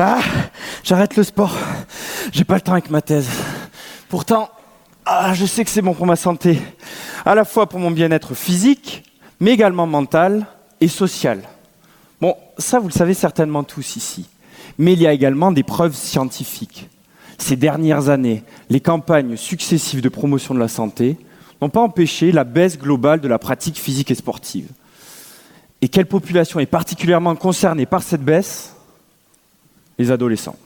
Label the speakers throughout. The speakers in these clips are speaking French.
Speaker 1: Ah, j'arrête le sport. J'ai pas le temps avec ma thèse. Pourtant, ah, je sais que c'est bon pour ma santé, à la fois pour mon bien-être physique, mais également mental et social. Bon, ça vous le savez certainement tous ici. Mais il y a également des preuves scientifiques. Ces dernières années, les campagnes successives de promotion de la santé n'ont pas empêché la baisse globale de la pratique physique et sportive. Et quelle population est particulièrement concernée par cette baisse? Les adolescents.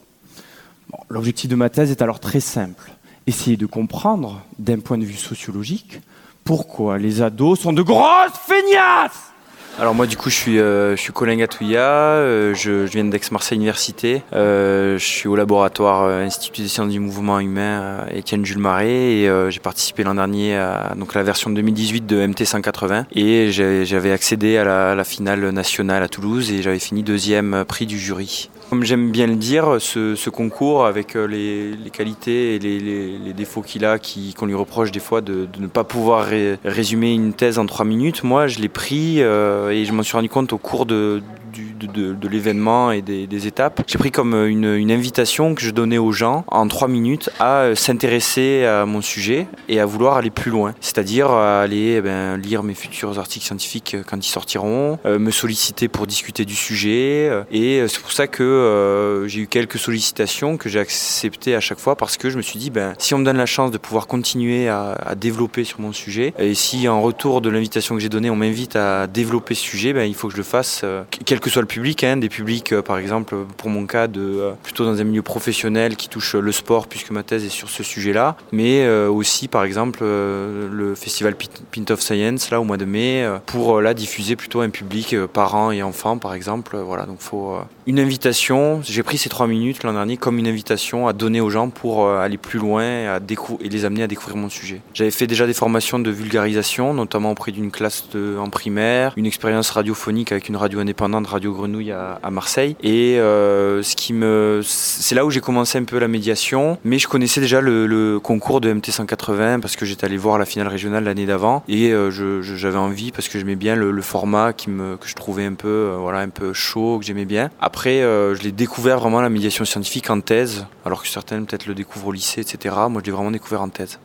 Speaker 1: L'objectif de ma thèse est alors très simple. Essayer de comprendre, d'un point de vue sociologique, pourquoi les ados sont de grosses feignasses
Speaker 2: alors moi du coup je suis, euh, je suis Colin Gatouilla, euh, je, viens d'Aix-Marseille Université, euh, je suis au laboratoire Institut des sciences du mouvement humain Étienne Jules Marais et j'ai participé l'an dernier à la version 2018 de MT 180 et j'avais accédé à la, finale nationale à Toulouse et j'avais fini deuxième prix du jury. Comme j'aime bien le dire, ce, concours, avec euh, les, qualités et les, défauts qu'il a, qu'on lui reproche des fois de, ne pas pouvoir résumer une thèse en trois minutes, moi je l'ai pris euh, et je m'en suis rendu compte au cours de, de, l'événement et des, étapes. J'ai pris comme une, invitation que je donnais aux gens en trois minutes à euh, s'intéresser à mon sujet et à vouloir aller plus loin. C'est-à-dire aller eh ben, lire mes futurs articles scientifiques quand ils sortiront, euh, me solliciter pour discuter du sujet. Euh, et c'est pour ça que j'ai eu quelques sollicitations que j'ai acceptées à chaque fois parce que je me suis dit, ben, si on me donne la chance de pouvoir continuer à, développer sur mon sujet, et si en retour de l'invitation que j'ai donnée, on m'invite à développer ce sujet, ben, il faut que je le fasse, quel que soit le public, hein, des publics, euh, par exemple, pour mon cas, de, euh, plutôt dans un milieu professionnel qui touche le sport, puisque ma thèse est sur ce sujet-là, mais euh, aussi, par exemple, le festival Pint of Science, là, au mois de mai, pour la diffuser plutôt un public parents et enfants, par exemple. Voilà, donc faut une invitation. J'ai pris ces trois minutes l'an dernier comme une invitation à donner aux gens pour aller plus loin à et les amener à découvrir mon sujet. J'avais fait déjà des formations de vulgarisation, notamment auprès d'une classe en primaire, une expérience radiophonique avec une radio indépendante, Radio Grenouille à, Marseille. Et euh, ce qui me, c'est là où j'ai commencé un peu la médiation. Mais je connaissais déjà le, concours de MT 180 parce que j'étais allé voir la finale régionale l'année d'avant et euh, j'avais envie parce que j'aimais bien le, format qui me, que je trouvais un peu, euh, voilà, un peu chaud, que j'aimais bien. Après, je l'ai découvert vraiment la médiation scientifique en thèse, alors que certains peut-être le découvrent au lycée, etc. Moi, je l'ai vraiment découvert en thèse.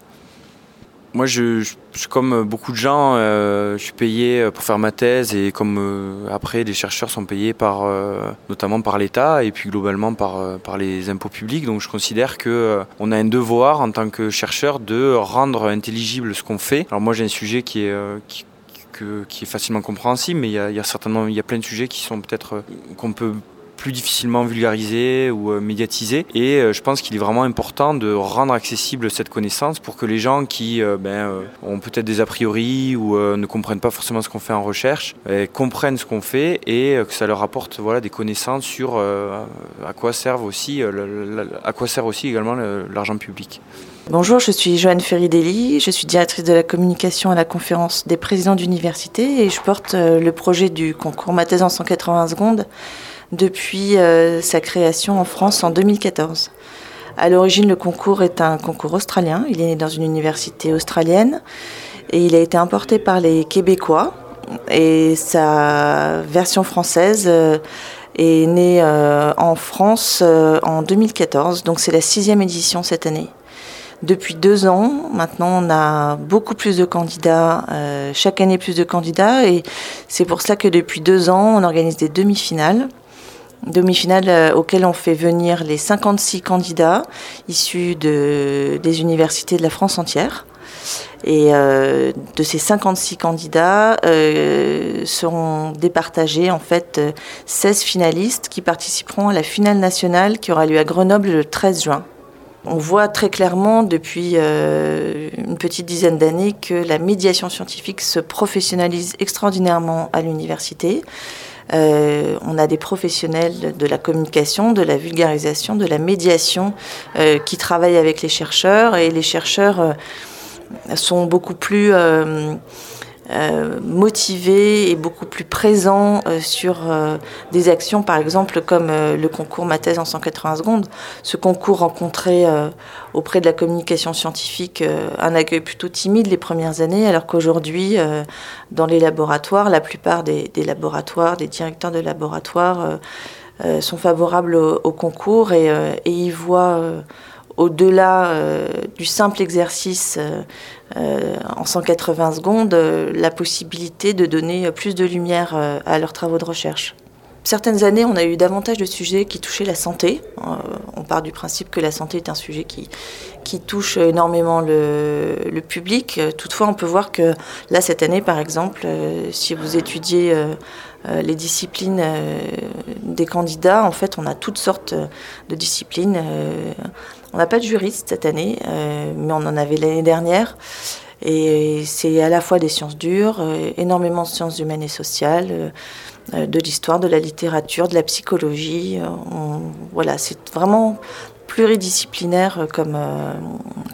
Speaker 2: Moi, je, comme beaucoup de gens, euh, je suis payé pour faire ma thèse et comme euh, après, les chercheurs sont payés par, euh, notamment par l'État et puis globalement par, par les impôts publics. Donc, je considère que on a un devoir en tant que chercheur de rendre intelligible ce qu'on fait. Alors, moi, j'ai un sujet qui est qui, qui est facilement compréhensible, mais il y, a, y a certainement il y a plein de sujets qui sont peut-être qu'on peut plus difficilement vulgarisé ou euh, médiatisé. Et euh, je pense qu'il est vraiment important de rendre accessible cette connaissance pour que les gens qui euh, ben, ont peut-être des a priori ou ne comprennent pas forcément ce qu'on fait en recherche comprennent ce qu'on fait et que ça leur apporte voilà, des connaissances sur à quoi servent aussi, à quoi sert aussi également l'argent public.
Speaker 3: Bonjour, je suis Joanne Ferridelli, je suis directrice de la communication à la conférence des présidents d'université et je porte le projet du concours Ma thèse en 180 secondes depuis euh, sa création en France en 2014. À l'origine, le concours est un concours australien. Il est né dans une université australienne et il a été importé par les Québécois. Et sa version française euh, est née euh, en France en 2014. Donc c'est la sixième édition cette année. Depuis deux ans, maintenant, on a beaucoup plus de candidats, chaque année plus de candidats, et c'est pour ça que depuis deux ans, on organise des demi-finales demi-finale euh, auquel on fait venir les 56 candidats issus de, des universités de la France entière. Et euh, de ces 56 candidats euh, seront départagés en fait 16 finalistes qui participeront à la finale nationale qui aura lieu à Grenoble le 13 juin. On voit très clairement depuis une petite dizaine d'années que la médiation scientifique se professionnalise extraordinairement à l'université. Euh, on a des professionnels de la communication, de la vulgarisation, de la médiation euh, qui travaillent avec les chercheurs. Et les chercheurs euh, sont beaucoup plus euh, motivé et beaucoup plus présent euh, sur euh, des actions, par exemple comme le concours Ma thèse en 180 secondes. Ce concours rencontrait auprès de la communication scientifique un accueil plutôt timide les premières années, alors qu'aujourd'hui, dans les laboratoires, la plupart des, laboratoires, des directeurs de laboratoires, sont favorables au, concours et y voient au-delà du simple exercice en 180 secondes la possibilité de donner plus de lumière à leurs travaux de recherche. Certaines années, on a eu davantage de sujets qui touchaient la santé. Euh, on part du principe que la santé est un sujet qui, qui touche énormément le, public. Toutefois, on peut voir que là, cette année, par exemple, euh, si vous étudiez euh, les disciplines des candidats, en fait, on a toutes sortes de disciplines. On n'a pas de juriste cette année, mais on en avait l'année dernière. Et c'est à la fois des sciences dures, énormément de sciences humaines et sociales euh, de l'histoire, de la littérature, de la psychologie. Euh, voilà, c'est vraiment pluridisciplinaire comme, euh,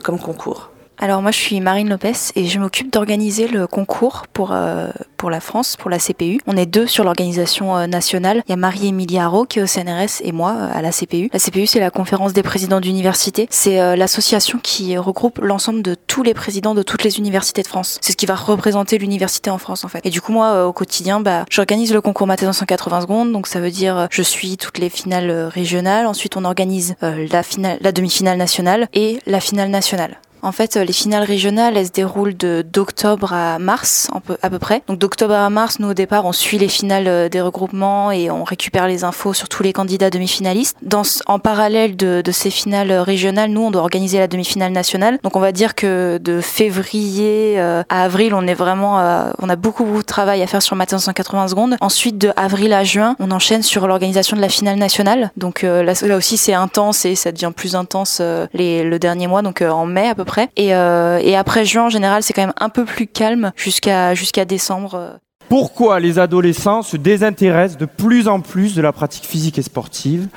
Speaker 3: comme concours.
Speaker 4: Alors moi je suis Marine Lopez et je m'occupe d'organiser le concours pour, euh, pour la France, pour la CPU. On est deux sur l'organisation euh, nationale. Il y a Marie-Émilie Haro qui est au CNRS et moi euh, à la CPU. La CPU c'est la conférence des présidents d'université. C'est l'association qui regroupe l'ensemble de tous les présidents de toutes les universités de France. C'est ce qui va représenter l'université en France en fait. Et du coup moi au quotidien bah, j'organise le concours maths en 180 secondes. Donc ça veut dire je suis toutes les finales régionales. Ensuite on organise la, finale, la demi-finale nationale et la finale nationale. En fait, les finales régionales, elles se déroulent d'octobre à mars, à peu près. Donc d'octobre à mars, nous au départ, on suit les finales euh, des regroupements et on récupère les infos sur tous les candidats demi-finalistes. Dans, en parallèle de, de, ces finales régionales, nous, on doit organiser la demi-finale nationale. Donc on va dire que de février euh, à avril, on est vraiment, euh, on a beaucoup, beaucoup de travail à faire sur Matin 180 secondes. Ensuite, de avril à juin, on enchaîne sur l'organisation de la finale nationale. Donc là, là, aussi, c'est intense et ça devient plus intense les, le dernier mois, donc en mai à peu près. Euh, et, après juin, en général, c'est quand même un peu plus calme jusqu'à jusqu'à décembre.
Speaker 1: Pourquoi les adolescents se désintéressent de plus en plus de la pratique physique et sportive,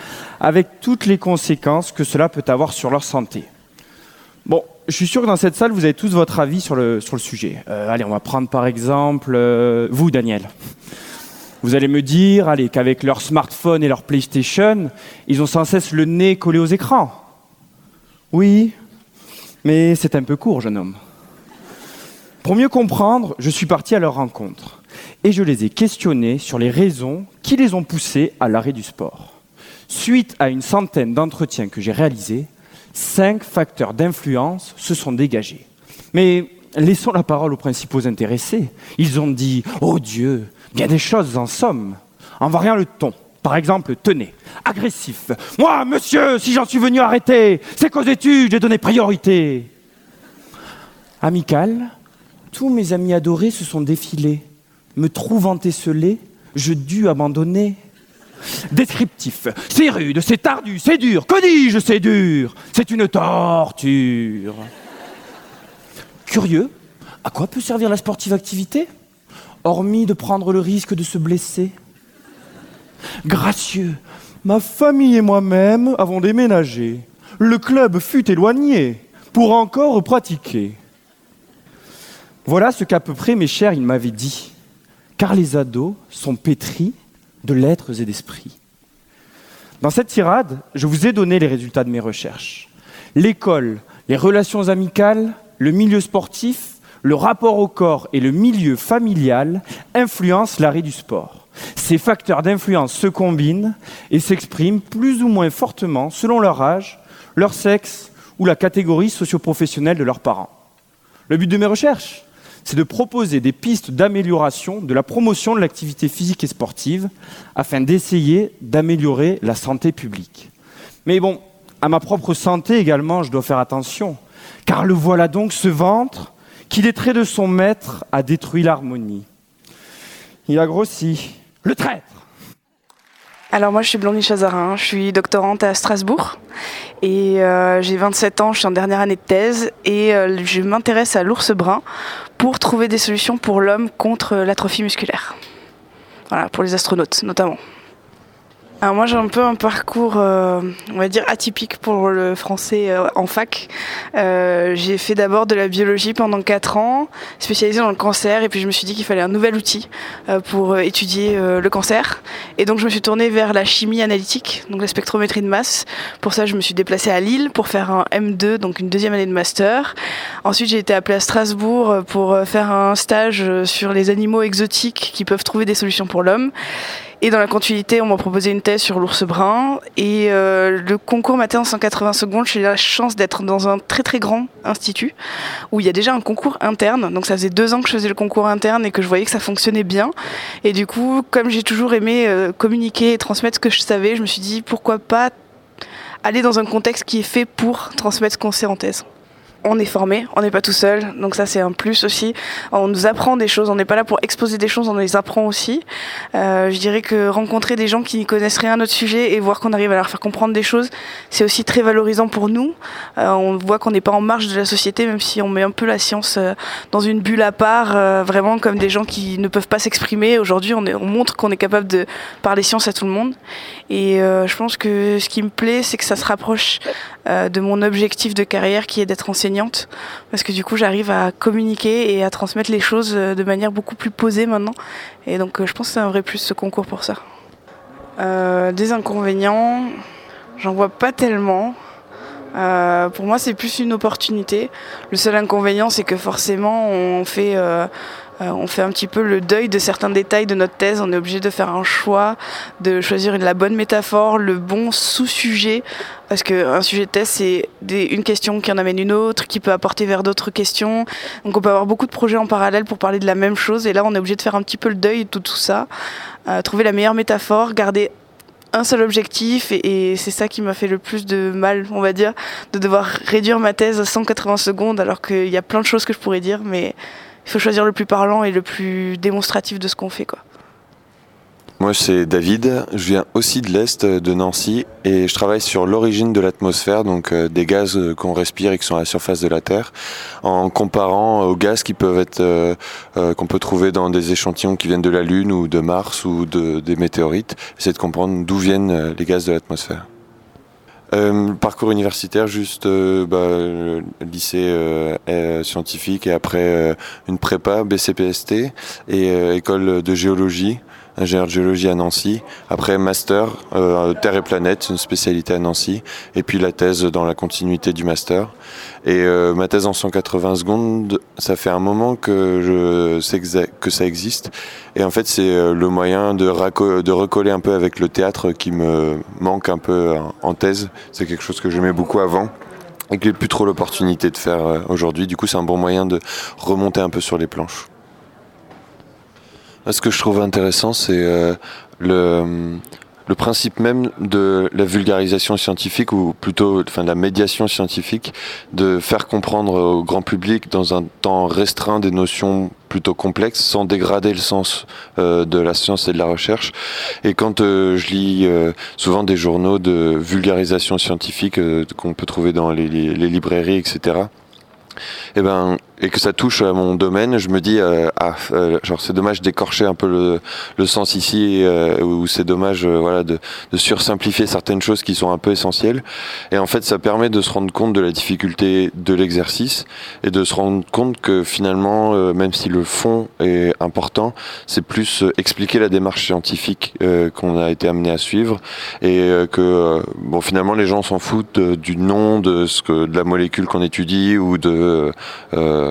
Speaker 1: avec toutes les conséquences que cela peut avoir sur leur santé? Bon, je suis sûr que dans cette salle, vous avez tous votre avis sur le, sur le sujet. Euh, allez, on va prendre par exemple euh, vous, Daniel. Vous allez me dire, allez, qu'avec leur smartphone et leur PlayStation, ils ont sans cesse le nez collé aux écrans. Oui, mais c'est un peu court, jeune homme. Pour mieux comprendre, je suis parti à leur rencontre et je les ai questionnés sur les raisons qui les ont poussés à l'arrêt du sport. Suite à une centaine d'entretiens que j'ai réalisés, cinq facteurs d'influence se sont dégagés. Mais laissons la parole aux principaux intéressés. Ils ont dit Oh Dieu, bien des choses en somme. En variant le ton. Par exemple, tenez, agressif. Moi, monsieur, si j'en suis venu arrêter, c'est qu'aux études, j'ai donné priorité. Amical, tous mes amis adorés se sont défilés. Me trouvant esselé, je dus abandonner. Descriptif, c'est rude, c'est tardu, c'est dur. Que dis-je, c'est dur C'est une torture. Curieux, à quoi peut servir la sportive activité? Hormis de prendre le risque de se blesser Gracieux, ma famille et moi-même avons déménagé. Le club fut éloigné pour encore pratiquer. Voilà ce qu'à peu près, mes chers, il m'avait dit. Car les ados sont pétris de lettres et d'esprit. Dans cette tirade, je vous ai donné les résultats de mes recherches. L'école, les relations amicales, le milieu sportif, le rapport au corps et le milieu familial influencent l'arrêt du sport. Ces facteurs d'influence se combinent et s'expriment plus ou moins fortement selon leur âge, leur sexe ou la catégorie socioprofessionnelle de leurs parents. Le but de mes recherches, c'est de proposer des pistes d'amélioration de la promotion de l'activité physique et sportive afin d'essayer d'améliorer la santé publique. Mais bon, à ma propre santé également, je dois faire attention, car le voilà donc ce ventre qui, des traits de son maître, a détruit l'harmonie. Il a grossi, le traître
Speaker 5: alors moi je suis Blondie Chazarin, je suis doctorante à Strasbourg et euh, j'ai 27 ans, je suis en dernière année de thèse et euh, je m'intéresse à l'ours brun pour trouver des solutions pour l'homme contre l'atrophie musculaire. Voilà, pour les astronautes notamment. Alors moi j'ai un peu un parcours, euh, on va dire atypique pour le français euh, en fac. Euh, j'ai fait d'abord de la biologie pendant 4 ans, spécialisée dans le cancer, et puis je me suis dit qu'il fallait un nouvel outil pour étudier le cancer. Et donc je me suis tournée vers la chimie analytique, donc la spectrométrie de masse. Pour ça je me suis déplacée à Lille pour faire un M2, donc une deuxième année de master. Ensuite j'ai été appelée à Strasbourg pour faire un stage sur les animaux exotiques qui peuvent trouver des solutions pour l'homme. Et dans la continuité, on m'a proposé une thèse sur l'ours brun. Et euh, le concours matin en 180 secondes, j'ai eu la chance d'être dans un très très grand institut où il y a déjà un concours interne. Donc ça faisait deux ans que je faisais le concours interne et que je voyais que ça fonctionnait bien. Et du coup, comme j'ai toujours aimé euh, communiquer et transmettre ce que je savais, je me suis dit pourquoi pas aller dans un contexte qui est fait pour transmettre ce qu'on sait en thèse on est formé, on n'est pas tout seul, donc ça c'est un plus aussi. On nous apprend des choses, on n'est pas là pour exposer des choses, on les apprend aussi. Euh, je dirais que rencontrer des gens qui n'y connaissent rien à notre sujet et voir qu'on arrive à leur faire comprendre des choses, c'est aussi très valorisant pour nous. Euh, on voit qu'on n'est pas en marge de la société, même si on met un peu la science euh, dans une bulle à part, vraiment comme des gens qui ne peuvent pas s'exprimer. Aujourd'hui, on, on, montre qu'on est capable de parler science à tout le monde. Et je pense que ce qui me plaît, c'est que ça se rapproche de mon objectif de carrière qui est d'être enseignant parce que du coup j'arrive à communiquer et à transmettre les choses euh, de manière beaucoup plus posée maintenant. Et donc euh, je pense que c'est un vrai plus ce concours pour ça. Euh, des inconvénients, j'en vois pas tellement. pour moi, c'est plus une opportunité. Le seul inconvénient, c'est que forcément, on fait on fait un petit peu le deuil de certains détails de notre thèse. On est obligé de faire un choix, de choisir la bonne métaphore, le bon sous-sujet. Parce qu'un sujet de thèse, c'est une question qui en amène une autre, qui peut apporter vers d'autres questions. Donc on peut avoir beaucoup de projets en parallèle pour parler de la même chose. Et là, on est obligé de faire un petit peu le deuil de tout, ça. Euh, trouver la meilleure métaphore, garder un seul objectif et, c'est ça qui m'a fait le plus de mal, on va dire, de devoir réduire ma thèse à 180 secondes alors qu'il y a plein de choses que je pourrais dire, mais il faut choisir le plus parlant et le plus démonstratif de ce qu'on fait. Quoi.
Speaker 6: Moi, c'est David. Je viens aussi de l'Est, de Nancy, et je travaille sur l'origine de l'atmosphère, donc euh, des gaz euh, qu'on respire et qui sont à la surface de la Terre, en comparant aux gaz qui peuvent être, euh, qu'on peut trouver dans des échantillons qui viennent de la Lune ou de Mars ou de, des météorites. Essayer de comprendre d'où viennent les gaz de l'atmosphère. Euh, parcours universitaire, juste euh, bah, lycée euh, scientifique et après une prépa BCPST et école de géologie ingénieur de géologie à Nancy. Après, master, euh, Terre et planète, une spécialité à Nancy. Et puis la thèse dans la continuité du master. Et euh, ma thèse en 180 secondes, ça fait un moment que je sais que ça existe. Et en fait, c'est euh, le moyen de, de recoller un peu avec le théâtre qui me manque un peu en thèse. C'est quelque chose que j'aimais beaucoup avant et que j'ai plus trop l'opportunité de faire aujourd'hui. Du coup, c'est un bon moyen de remonter un peu sur les planches. Ce que je trouve intéressant, c'est euh, le, le principe même de la vulgarisation scientifique, ou plutôt enfin, de la médiation scientifique, de faire comprendre au grand public dans un temps restreint des notions plutôt complexes, sans dégrader le sens euh, de la science et de la recherche. Et quand euh, je lis souvent des journaux de vulgarisation scientifique qu'on peut trouver dans les, librairies, etc., et eh ben et que ça touche à mon domaine, je me dis euh, ah euh, genre c'est dommage d'écorcher un peu le, le sens ici euh, ou c'est dommage euh, voilà de, de, sursimplifier certaines choses qui sont un peu essentielles. Et en fait ça permet de se rendre compte de la difficulté de l'exercice et de se rendre compte que finalement même si le fond est important, c'est plus expliquer la démarche scientifique qu'on a été amené à suivre et que bon finalement les gens s'en foutent du nom de ce que de la molécule qu'on étudie ou de euh,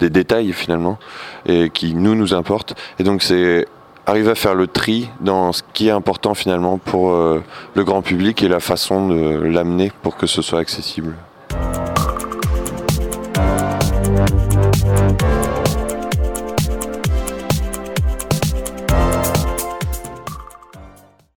Speaker 6: des détails finalement, et qui nous nous importent. Et donc c'est arriver à faire le tri dans ce qui est important finalement pour euh, le grand public et la façon de l'amener pour que ce soit accessible.